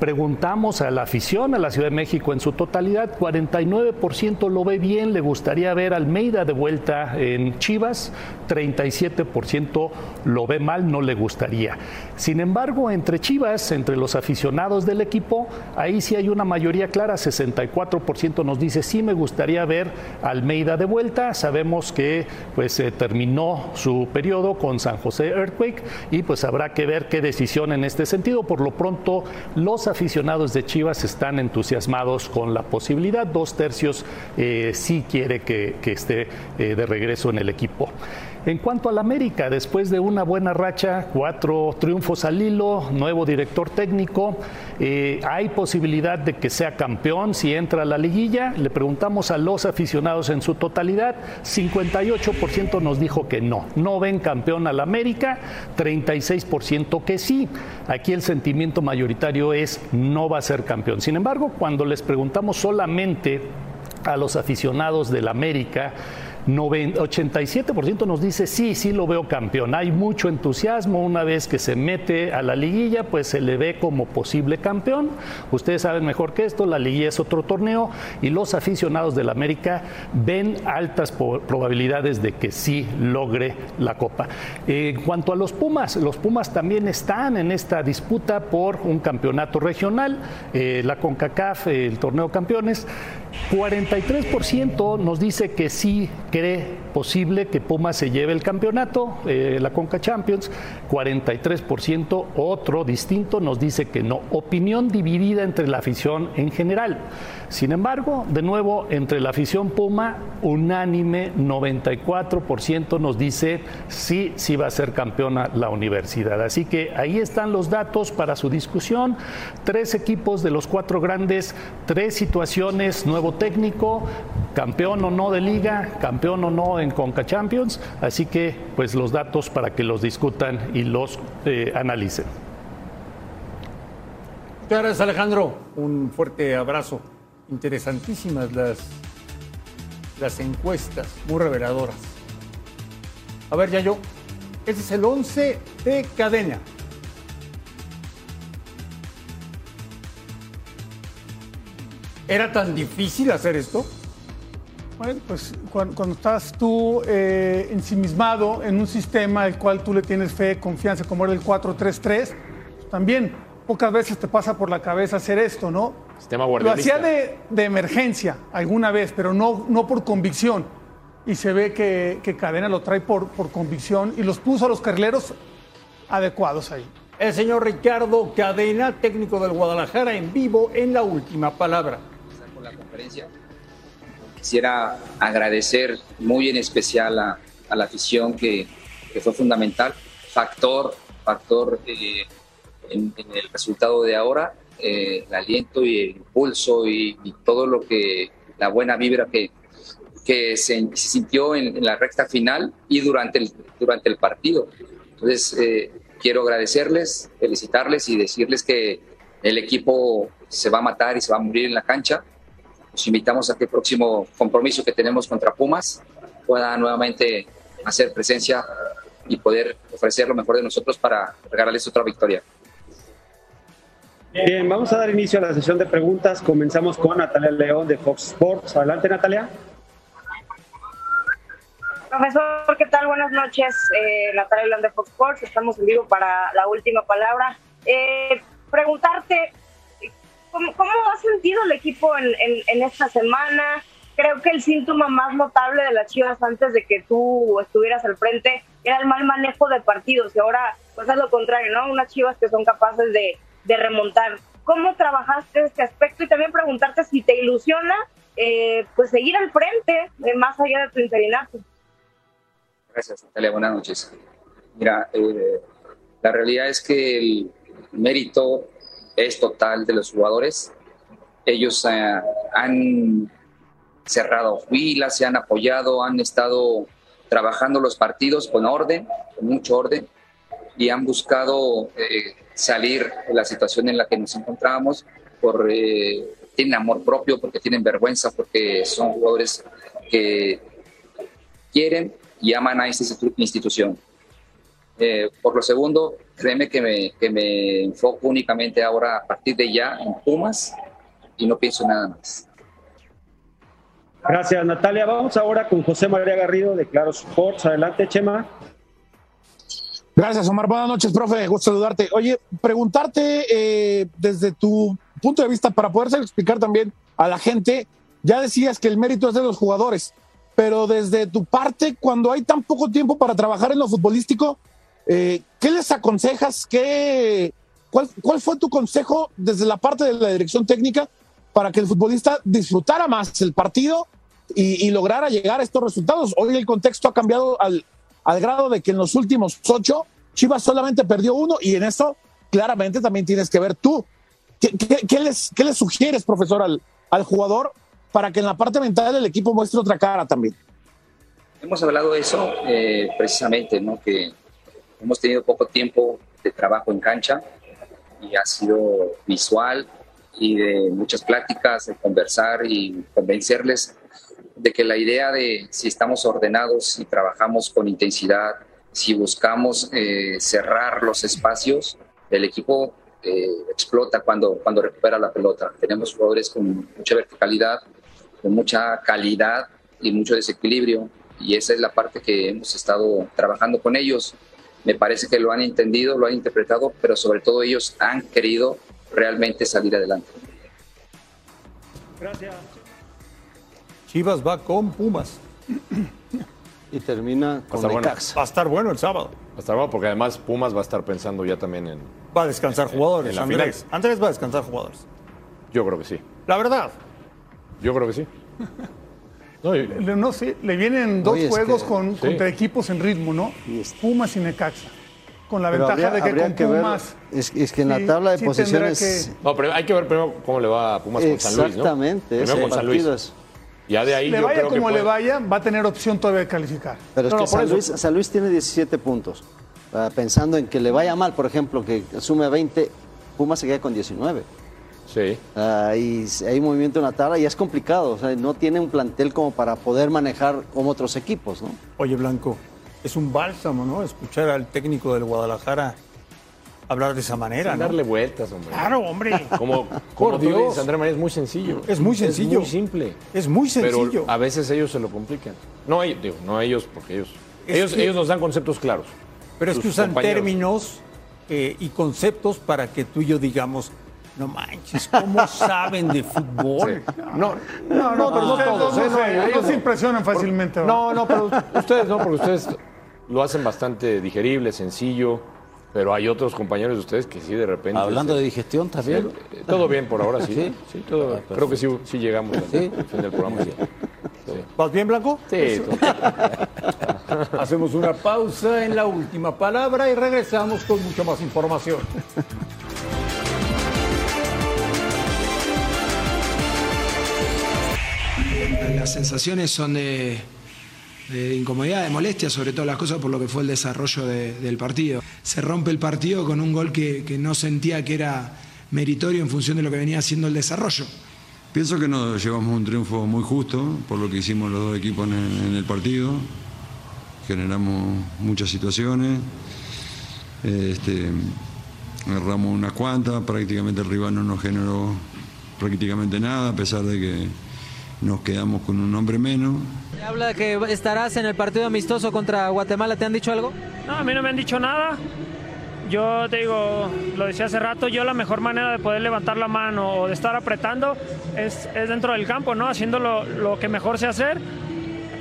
Preguntamos a la afición, a la Ciudad de México en su totalidad, 49% lo ve bien, le gustaría ver a Almeida de vuelta en Chivas, 37% lo ve mal, no le gustaría. Sin embargo, entre Chivas, entre los aficionados del equipo, ahí sí hay una mayoría clara, 64% nos dice sí me gustaría ver a Almeida de vuelta. Sabemos que pues eh, terminó su periodo con San José Earthquake y pues habrá que ver qué decisión en este sentido. Por lo pronto, los aficionados de Chivas están entusiasmados con la posibilidad. Dos tercios eh, sí quiere que, que esté eh, de regreso en el equipo. En cuanto al América, después de una buena racha, cuatro triunfos al hilo, nuevo director técnico, eh, ¿hay posibilidad de que sea campeón si entra a la liguilla? Le preguntamos a los aficionados en su totalidad, 58% nos dijo que no, no ven campeón al América, 36% que sí. Aquí el sentimiento mayoritario es no va a ser campeón. Sin embargo, cuando les preguntamos solamente a los aficionados del América, 90 87% nos dice sí, sí lo veo campeón. Hay mucho entusiasmo una vez que se mete a la liguilla, pues se le ve como posible campeón. Ustedes saben mejor que esto, la liguilla es otro torneo y los aficionados del América ven altas probabilidades de que sí logre la copa. En cuanto a los Pumas, los Pumas también están en esta disputa por un campeonato regional, eh, la CONCACAF, el torneo campeones. 43% nos dice que sí cree posible que Pumas se lleve el campeonato, eh, la Conca Champions, 43%, otro distinto nos dice que no. Opinión dividida entre la afición en general. Sin embargo, de nuevo, entre la afición Puma, unánime, 94% nos dice sí, sí va a ser campeona la universidad. Así que ahí están los datos para su discusión. Tres equipos de los cuatro grandes, tres situaciones, nuevo técnico, campeón o no de liga, campeón o no en Conca Champions. Así que, pues los datos para que los discutan y los eh, analicen. Muchas gracias, Alejandro. Un fuerte abrazo interesantísimas las, las encuestas, muy reveladoras. A ver, ya yo, ese es el 11 de cadena. ¿Era tan difícil hacer esto? Bueno, pues cuando, cuando estás tú eh, ensimismado en un sistema al cual tú le tienes fe, confianza, como era el 4-3-3, pues también pocas veces te pasa por la cabeza hacer esto, ¿no? Sistema Lo hacía de, de emergencia alguna vez, pero no, no por convicción. Y se ve que, que Cadena lo trae por, por convicción y los puso a los carrileros adecuados ahí. El señor Ricardo Cadena, técnico del Guadalajara, en vivo en la última palabra. por la conferencia. Quisiera agradecer muy en especial a, a la afición que, que fue fundamental, factor, factor eh, en, en el resultado de ahora, eh, el aliento y el impulso y, y todo lo que, la buena vibra que, que se, se sintió en, en la recta final y durante el, durante el partido. Entonces, eh, quiero agradecerles, felicitarles y decirles que el equipo se va a matar y se va a morir en la cancha. Los invitamos a que el próximo compromiso que tenemos contra Pumas pueda nuevamente hacer presencia y poder ofrecer lo mejor de nosotros para regalarles otra victoria. Bien, vamos a dar inicio a la sesión de preguntas. Comenzamos con Natalia León de Fox Sports. Adelante, Natalia. Profesor, ¿qué tal? Buenas noches. Eh, Natalia León de Fox Sports. Estamos en vivo para la última palabra. Eh, preguntarte, ¿cómo, ¿cómo ha sentido el equipo en, esta semana? Creo que el síntoma más notable de las Chivas antes de que tú estuvieras al frente era el mal manejo de partidos y ahora pues es lo contrario, ¿no? Unas Chivas que son capaces de, de remontar. ¿Cómo trabajaste este aspecto? Y también preguntarte si te ilusiona eh, pues seguir al frente eh, más allá de tu interinato. Gracias, Natalia. Buenas noches. Mira, eh, la realidad es que el mérito es total de los jugadores. Ellos eh, han cerrado filas, se han apoyado, han estado trabajando los partidos con orden, con mucho orden, y han buscado eh, salir de la situación en la que nos encontrábamos. Por, eh, tienen amor propio, porque tienen vergüenza, porque son jugadores que quieren y aman a esta institu- institución. Eh, por lo segundo, créeme que me, que me enfoco únicamente ahora a partir de ya en Pumas y no pienso en nada más. Gracias, Natalia. Vamos ahora con José María Garrido de Claro Sports. Adelante, Chema. Gracias, Omar. Buenas noches, profe. Gusto saludarte. Oye, preguntarte eh, desde tu punto de vista, para poderse explicar también a la gente, ya decías que el mérito es de los jugadores, pero desde tu parte, cuando hay tan poco tiempo para trabajar en lo futbolístico, eh, ¿qué les aconsejas? ¿Qué, cuál, ¿Cuál fue tu consejo desde la parte de la dirección técnica para que el futbolista disfrutara más el partido y, lograra llegar a estos resultados? Hoy el contexto ha cambiado al, al grado de que en los últimos ocho Chivas solamente perdió uno y en eso claramente también tienes que ver tú. ¿Qué, qué- les, qué les sugieres, profesor, al, al jugador para que en la parte mental el equipo muestre otra cara también? Hemos hablado de eso eh, precisamente, ¿no? que hemos tenido poco tiempo de trabajo en cancha y ha sido visual y de muchas pláticas, de conversar y convencerles de que la idea de si estamos ordenados y trabajamos con intensidad, si buscamos eh, cerrar los espacios, el equipo eh, explota cuando, cuando recupera la pelota. Tenemos jugadores con mucha verticalidad, con mucha calidad y mucho desequilibrio y esa es la parte que hemos estado trabajando con ellos. Me parece que lo han entendido, lo han interpretado, pero sobre todo ellos han querido realmente salir adelante. Gracias. Chivas va con Pumas. Y termina Va con estar bueno. Va a estar bueno el sábado. Va a estar bueno porque además Pumas va a estar pensando ya también en. Va a descansar jugadores, en la Andrés. final. Andrés va a descansar jugadores. Yo creo que sí. La verdad. Yo creo que sí. No, No sé, le vienen dos Oye, es juegos que- con, sí. contra equipos en ritmo, ¿no? Y es- Pumas y Necaxa. Con la Pero ventaja habría- de que con que ver- Pumas. es, es que en la tabla de posiciones. que- no, pero hay que ver primero cómo le va a Pumas con San Luis. ¿no? Exactamente, Primero ese con San Luis. Ya de ahí le yo vaya creo que como le puede- vaya, va a tener opción todavía de calificar. Pero es No, que no. Luis, San Luis tiene 17 puntos. Ah, pensando en que le vaya mal, por ejemplo, que sume 20, Pumas se queda con 19. Sí. Ah, y hay movimiento en la tabla y es complicado. O sea, no tiene un plantel como para poder manejar como otros equipos, ¿no? Oye, Blanco, es un bálsamo, ¿no? Escuchar al técnico del Guadalajara hablar de esa manera, Sin ¿no? darle vueltas, hombre. Claro, hombre. Como, como Por tú Dios. dices, André María, es muy sencillo. Es muy sencillo. Es muy simple. Es muy sencillo. Pero a veces ellos se lo complican. No, ellos, digo, no ellos, porque ellos, ellos, que- ellos nos dan conceptos claros. Pero es que usan compañeros. términos eh, y conceptos para que tú y yo digamos, no manches, ¿cómo saben de fútbol? No, No, no, pero ustedes todos, dos no, ¿eh? No, se, ellos no se no. impresionan fácilmente. No, no, pero ustedes no, porque ustedes lo hacen bastante digerible, sencillo, pero hay otros compañeros de ustedes que sí de repente... Hablando se- de digestión también. Sí, todo bien por ahora, sí. ¿Sí? Sí, todo, creo que sí, sí llegamos al ¿Sí? fin del programa. Sí. ¿Vas bien, Blanco? Sí, Hacemos una pausa en la última palabra y regresamos con mucha más información. Las sensaciones son de, incomodidad, de molestia, sobre todas las cosas por lo que fue el desarrollo de- del partido. Se rompe el partido con un gol que, que no sentía que era meritorio en función de lo que venía haciendo el desarrollo. Pienso que nos llevamos un triunfo muy justo por lo que hicimos los dos equipos en el, en el partido. Generamos muchas situaciones. Este, agarramos unas cuantas, prácticamente el rival no nos generó prácticamente nada, a pesar de que nos quedamos con un hombre menos. Habla de que estarás en el partido amistoso contra Guatemala, ¿te han dicho algo? No, a mí no me han dicho nada. Yo te digo, lo decía hace rato, yo la mejor manera de poder levantar la mano o de estar apretando es, es dentro del campo, ¿no? Haciendo lo, lo que mejor sé hacer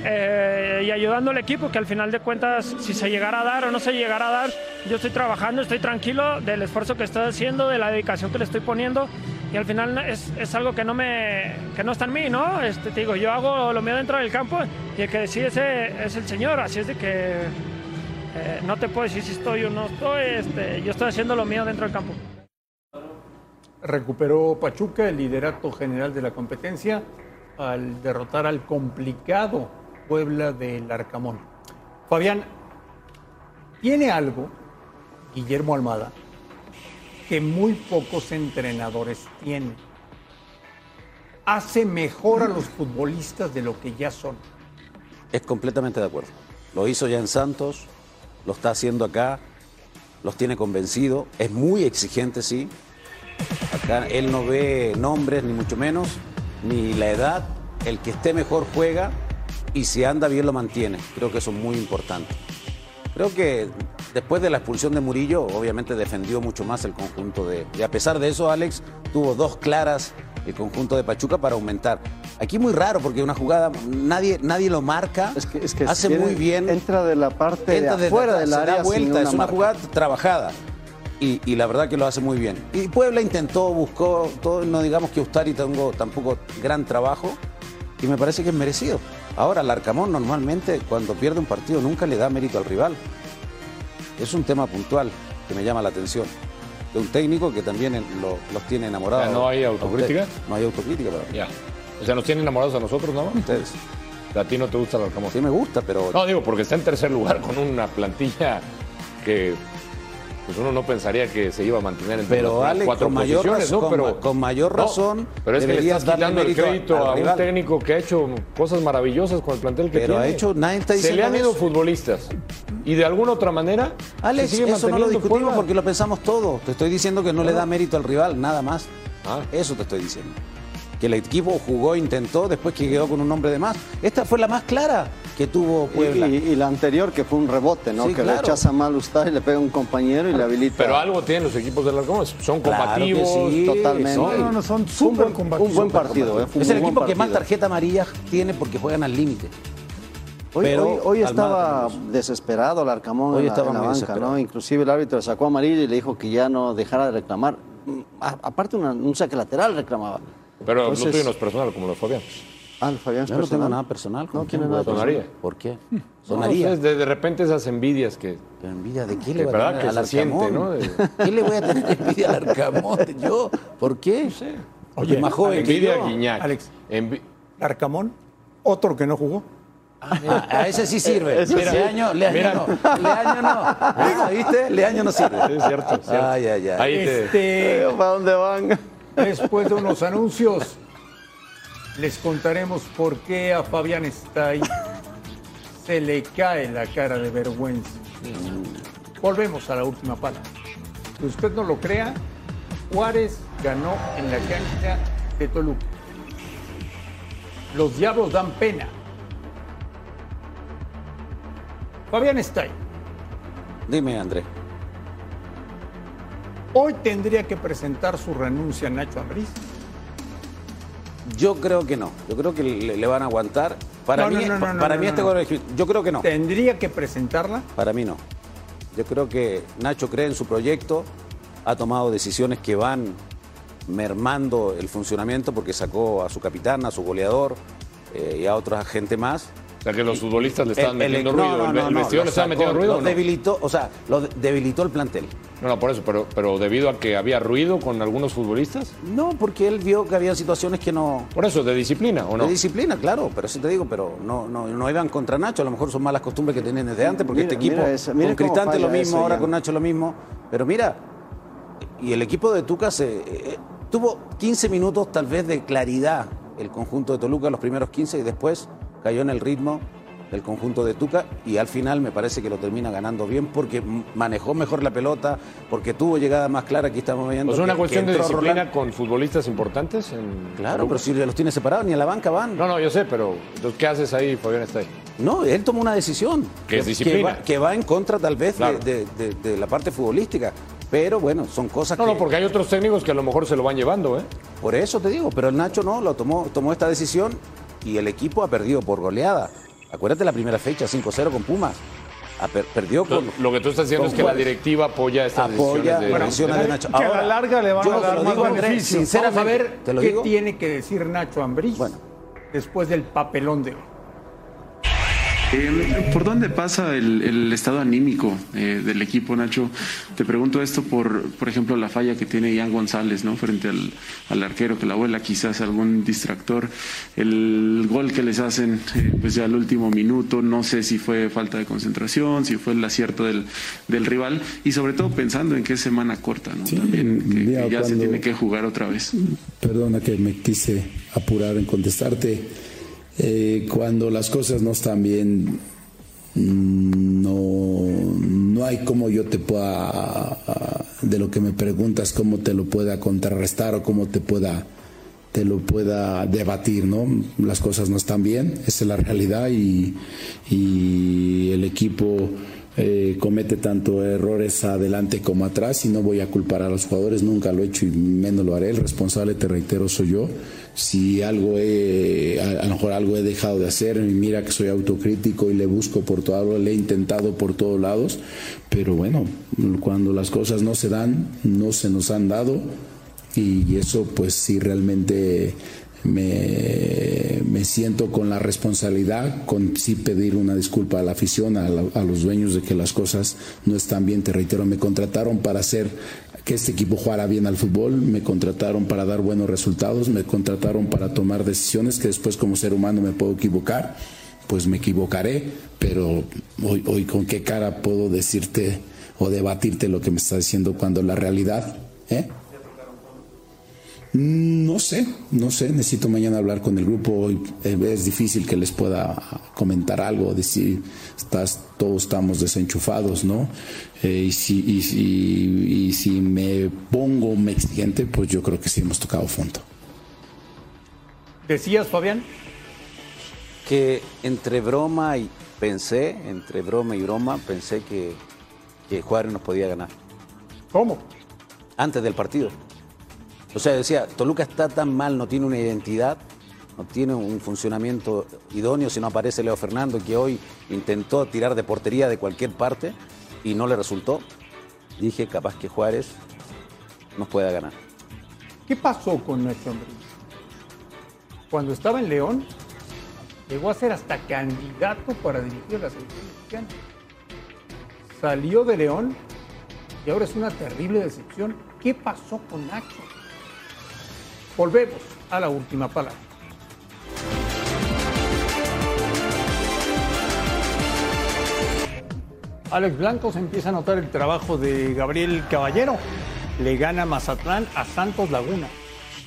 eh, y ayudando al equipo, que al final de cuentas, si se llegara a dar o no se llegara a dar, yo estoy trabajando, estoy tranquilo del esfuerzo que estoy haciendo, de la dedicación que le estoy poniendo y al final es, es algo que no, me, que no está en mí, ¿no? Este, te digo, yo hago lo mío dentro del campo y el que decide ese es el Señor, así es de que eh, no te puedo decir si estoy o no estoy, este, yo estoy haciendo lo mío dentro del campo. Recuperó Pachuca el liderato general de la competencia al derrotar al complicado Puebla del Arcamón. Fabián, tiene algo Guillermo Almada que muy pocos entrenadores tienen. Hace mejor a los futbolistas de lo que ya son. Es completamente de acuerdo. Lo hizo ya en Santos, lo está haciendo acá, los tiene convencido. Es muy exigente, sí. Acá él no ve nombres, ni mucho menos, ni la edad. El que esté mejor juega y si anda bien lo mantiene. Creo que eso es muy importante. Creo que después de la expulsión de Murillo, obviamente defendió mucho más el conjunto de... Y a pesar de eso, Alex tuvo dos claras el conjunto de Pachuca para aumentar. Aquí muy raro porque una jugada, nadie, nadie lo marca, que hace tiene- muy bien. Entra de la parte Entra de afuera del se área. da vuelta, es una marca. jugada trabajada. Y, y la verdad que lo hace muy bien. Y Puebla intentó, buscó, todo, no digamos que Ustari tengo tampoco gran trabajo, y me parece que es merecido. Ahora, el Arcamón normalmente cuando pierde un partido nunca le da mérito al rival. Es un tema puntual que me llama la atención. De un técnico que también lo- los tiene enamorados. O sea, ¿no hay autocrítica? No hay autocrítica para mí. Ya. O sea, nos tienen enamorados a nosotros, ¿no? Ustedes. A ti no te gusta el Arcamón. Sí me gusta, pero... No, digo, porque está en tercer lugar con una plantilla que pues uno no pensaría que se iba a mantener entre Pero, Alex, cuatro con mayor razón- ¿no? Pero, con- mayor No, razón pero es que le estás quitando el crédito a un técnico que ha hecho cosas maravillosas con el plantel que Pero ha tiene. hecho- nadie está Se le diciendo han ido eso. futbolistas y de alguna otra manera Alex, se sigue eso no lo discutimos Puebla. porque lo pensamos todo. Te estoy diciendo que no le Claro. da mérito al rival, nada más. Ah. Eso te estoy diciendo. Que el equipo jugó, intentó, después que quedó con un hombre de más. Esta fue la más clara que tuvo Y, Puebla. y- y la anterior que fue un rebote, ¿no? Sí, que claro. le rechaza mal Ustari, le pega a un compañero y le habilita. Pero algo tienen los equipos del Arcamón, son Claro que combativos. sí, totalmente. son- No, no, son un súper buen, combativos. un buen partido, ¿eh? Fue Es el equipo que más tarjeta amarilla tiene porque juegan al límite. Hoy, pero hoy- hoy al estaba desesperado el Arcamón Hoy en la, estaba en la banca. ¿no? Inclusive el árbitro sacó amarilla y le dijo que ya no dejara de reclamar. Mm, a- aparte una- un saque lateral reclamaba. Pero lo Entonces- tuyo no es personal, como lo de Fabián. Ah, el Fabián es Yo no tengo personal. nada personal. No, ¿quién es nada Sonaría. personal? ¿Por qué? No, Sonaría. no sé, de, de repente esas envidias que. ¿Pero envidia de qué le va a verdad tener que al Arcamón? ¿no? ¿Qué le voy a tener envidia al Arcamón? ¿Yo? ¿Por qué? No sé. Oye, más joven envidia a Guiñac. Alex. Envi- Arcamón, otro que no jugó. Ah, a ese sí sirve. Ese sí. Leaño, Leaño Mira. no. Leaño no. Ah, ¿Viste? Leaño no sirve. Es cierto, es cierto. Ay, ay, ay. Ahí te- Este, ¿Para dónde van? Después de unos anuncios, les contaremos por qué a Fabián Stay se le cae la cara de vergüenza. Volvemos a la última palabra. Que usted no lo crea, Juárez ganó en la cancha de Toluca. Los diablos dan pena. Fabián Stay, Dime, André. Hoy tendría que presentar su renuncia a Nacho Ambriz. Yo creo que no. Yo creo que le, le van a aguantar. Para No, mí, no, no, no, para mí este Yo creo que no. ¿Tendría que presentarla? Para mí no. Yo creo que Nacho cree en su proyecto, ha tomado decisiones que van mermando el funcionamiento porque sacó a su capitán, a su goleador eh, y a otra gente más. O sea, que los futbolistas le estaban El- metiendo no, ruido. no, ¿El, no, el no, vestidor le estaba metiendo ruido? lo debilitó, o sea, lo de- debilitó el plantel. No, no, por eso, pero, pero debido a que había ruido con algunos futbolistas. No, porque él vio que había situaciones que no. Por eso, de disciplina, ¿o no? De disciplina, claro, pero sí te digo, pero no, no, no iban contra Nacho, a lo mejor son malas costumbres que tienen desde antes, porque Mira, este equipo, mira mira con Cristante lo mismo, eso ahora ya. con Nacho lo mismo, pero mira, y el equipo de Tuca se, eh, tuvo 15 minutos tal vez de claridad el conjunto de Toluca, los primeros 15, y después cayó en el ritmo del conjunto de Tuca y al final me parece que lo termina ganando bien porque manejó mejor la pelota, porque tuvo llegada más clara, aquí estamos viendo. ¿Es una que- cuestión que de disciplina Roland. con futbolistas importantes? En Claro, pero si los tiene separados, ni a la banca van. No, no, yo sé, pero ¿qué haces ahí, Fabián está ahí? No, él tomó una decisión. Que es disciplina. va, que va en contra tal vez de- Claro. de, de- de la parte futbolística. Pero bueno, son cosas No, que... no, porque hay otros técnicos que a lo mejor se lo van llevando, ¿eh? Por eso te digo, pero el Nacho no, lo tomó, tomó esta decisión y el equipo ha perdido por goleada. Acuérdate la primera fecha, 5-0 con Pumas. Per- perdió con... Lo que tú estás diciendo es que la directiva apoya estas Apoya decisiones de... de Nacho. que a la larga le van yo a dar más digo, Andrés, beneficios. Sinceramente, Vamos a ver te lo qué digo. tiene que decir Nacho Ambriz después del papelón de hoy. Eh, ¿Por dónde pasa el, el estado anímico eh, del equipo, Nacho? Te pregunto esto por, por ejemplo, la falla que tiene Ian González, ¿no? Frente al, al arquero que la vuela, quizás algún distractor. El gol que les hacen, eh, pues ya al último minuto, no sé si fue falta de concentración, si fue el acierto del, del rival y sobre todo pensando en que es semana corta, ¿no? También que, ya se tiene que jugar otra vez. Perdona que me quise apurar en contestarte. Eh, cuando las cosas no están bien, mm, no, no hay como yo te pueda, de lo que me preguntas, cómo te lo pueda contrarrestar o cómo te pueda te lo pueda debatir, ¿no? Las cosas no están bien, esa es la realidad y, y el equipo eh, comete tanto errores adelante como atrás y no voy a culpar a los jugadores, nunca lo he hecho y menos lo haré, el responsable, te reitero, soy yo. Si algo he, a, lo mejor algo he dejado de hacer, mira que soy autocrítico y le busco por todo lado, le he intentado por todos lados, pero bueno, cuando las cosas no se dan, no se nos han dado y eso pues sí realmente me, me siento con la responsabilidad, con sí pedir una disculpa a la afición, a, la- a los dueños de que las cosas no están bien, te reitero, me contrataron para hacer que este equipo jugara bien al fútbol, me contrataron para dar buenos resultados, me contrataron para tomar decisiones que después como ser humano me puedo equivocar, pues me equivocaré, pero hoy, hoy con qué cara puedo decirte o debatirte lo que me estás diciendo cuando la realidad, ¿eh? Mm, No sé, no sé, necesito mañana hablar con el grupo. Hoy eh, es difícil que les pueda comentar algo, decir, estás, todos estamos desenchufados, ¿no? Eh, y, si, y, si, y si me pongo me exigente, pues yo creo que sí hemos tocado fondo. ¿Decías, Fabián? que entre broma y pensé, entre broma y broma, pensé que, que Juárez nos podía ganar. ¿Cómo? Antes del partido. O sea, decía, Toluca está tan mal, no tiene una identidad, no tiene un funcionamiento idóneo si no aparece Leo Fernando, que hoy intentó tirar de portería de cualquier parte y no le resultó. Dije, capaz que Juárez nos pueda ganar. ¿Qué pasó con Nacho Ambriz? Cuando estaba en León, llegó a ser hasta candidato para dirigir la selección mexicana. Salió de León y ahora es una terrible decepción. ¿Qué pasó con Nacho? Volvemos a la última palabra. Alex Blanco se empieza a notar el trabajo de Gabriel Caballero. Le gana Mazatlán a Santos Laguna.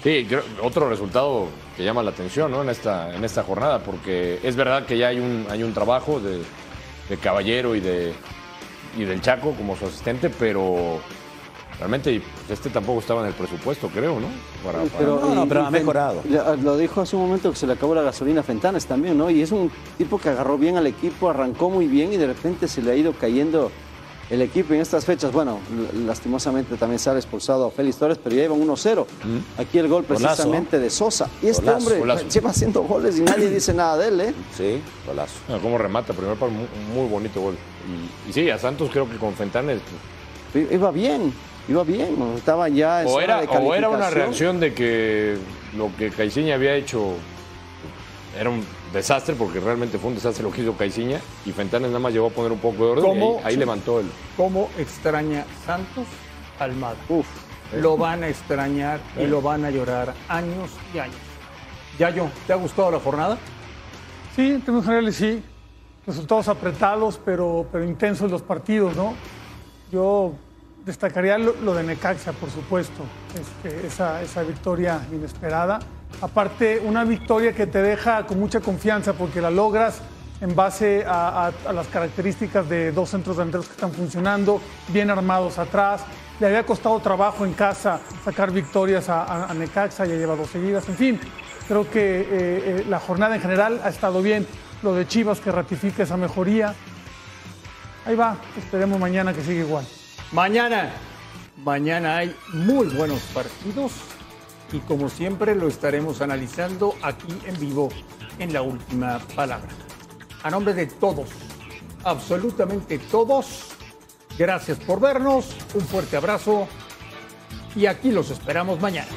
Sí, otro resultado que llama la atención ¿no? en, esta, en esta jornada, porque es verdad que ya hay un, hay un trabajo de, de Caballero y, de, y del Chaco como su asistente, pero realmente pues, este tampoco estaba en el presupuesto, creo, ¿no? Para- para- y- y Fen- ya, Lo dijo hace un momento que se le acabó la gasolina a Fentanes también, ¿no? Y es un tipo que agarró bien al equipo, arrancó muy bien y de repente se le ha ido cayendo el equipo en estas fechas. Bueno, lastimosamente también sale expulsado a Félix Torres, pero ya iban 1-0. Aquí el gol Golazo. precisamente de Sosa. Y este Golazo, hombre golazo. lleva haciendo goles y nadie dice nada de él, ¿eh? Sí, golazo. Cómo remata, primer par, muy, muy bonito gol. Y, y sí, a Santos creo que con Fentanes. I- Iba bien, iba bien. Estaba ya en O zona era, de o era una reacción de que lo que Caiciña había hecho era un desastre, porque realmente fue un desastre lo que hizo Caiciña, y Fentanes nada más llegó a poner un poco de orden y ahí, levantó el... ¿Cómo extraña Santos Almada? Lo van a extrañar y Eh. lo van a llorar años y años. Yayo, ¿te ha gustado la jornada? Sí, en términos generales sí. Resultados apretados, pero, pero intensos los partidos, ¿no? Yo destacaría lo, de Necaxa, por supuesto, este, esa, victoria inesperada. Aparte, una victoria que te deja con mucha confianza porque la logras en base a, las características de dos centros delanteros que están funcionando, bien armados atrás. Le había costado trabajo en casa sacar victorias a Necaxa, ya lleva dos seguidas. En fin, creo que eh, eh, la jornada en general ha estado bien. Lo de Chivas que ratifica esa mejoría. Ahí va, esperemos mañana que siga igual. Mañana, mañana hay muy buenos partidos y como siempre lo estaremos analizando aquí en vivo en la última palabra. A nombre de todos, absolutamente todos, gracias por vernos, un fuerte abrazo y aquí los esperamos mañana.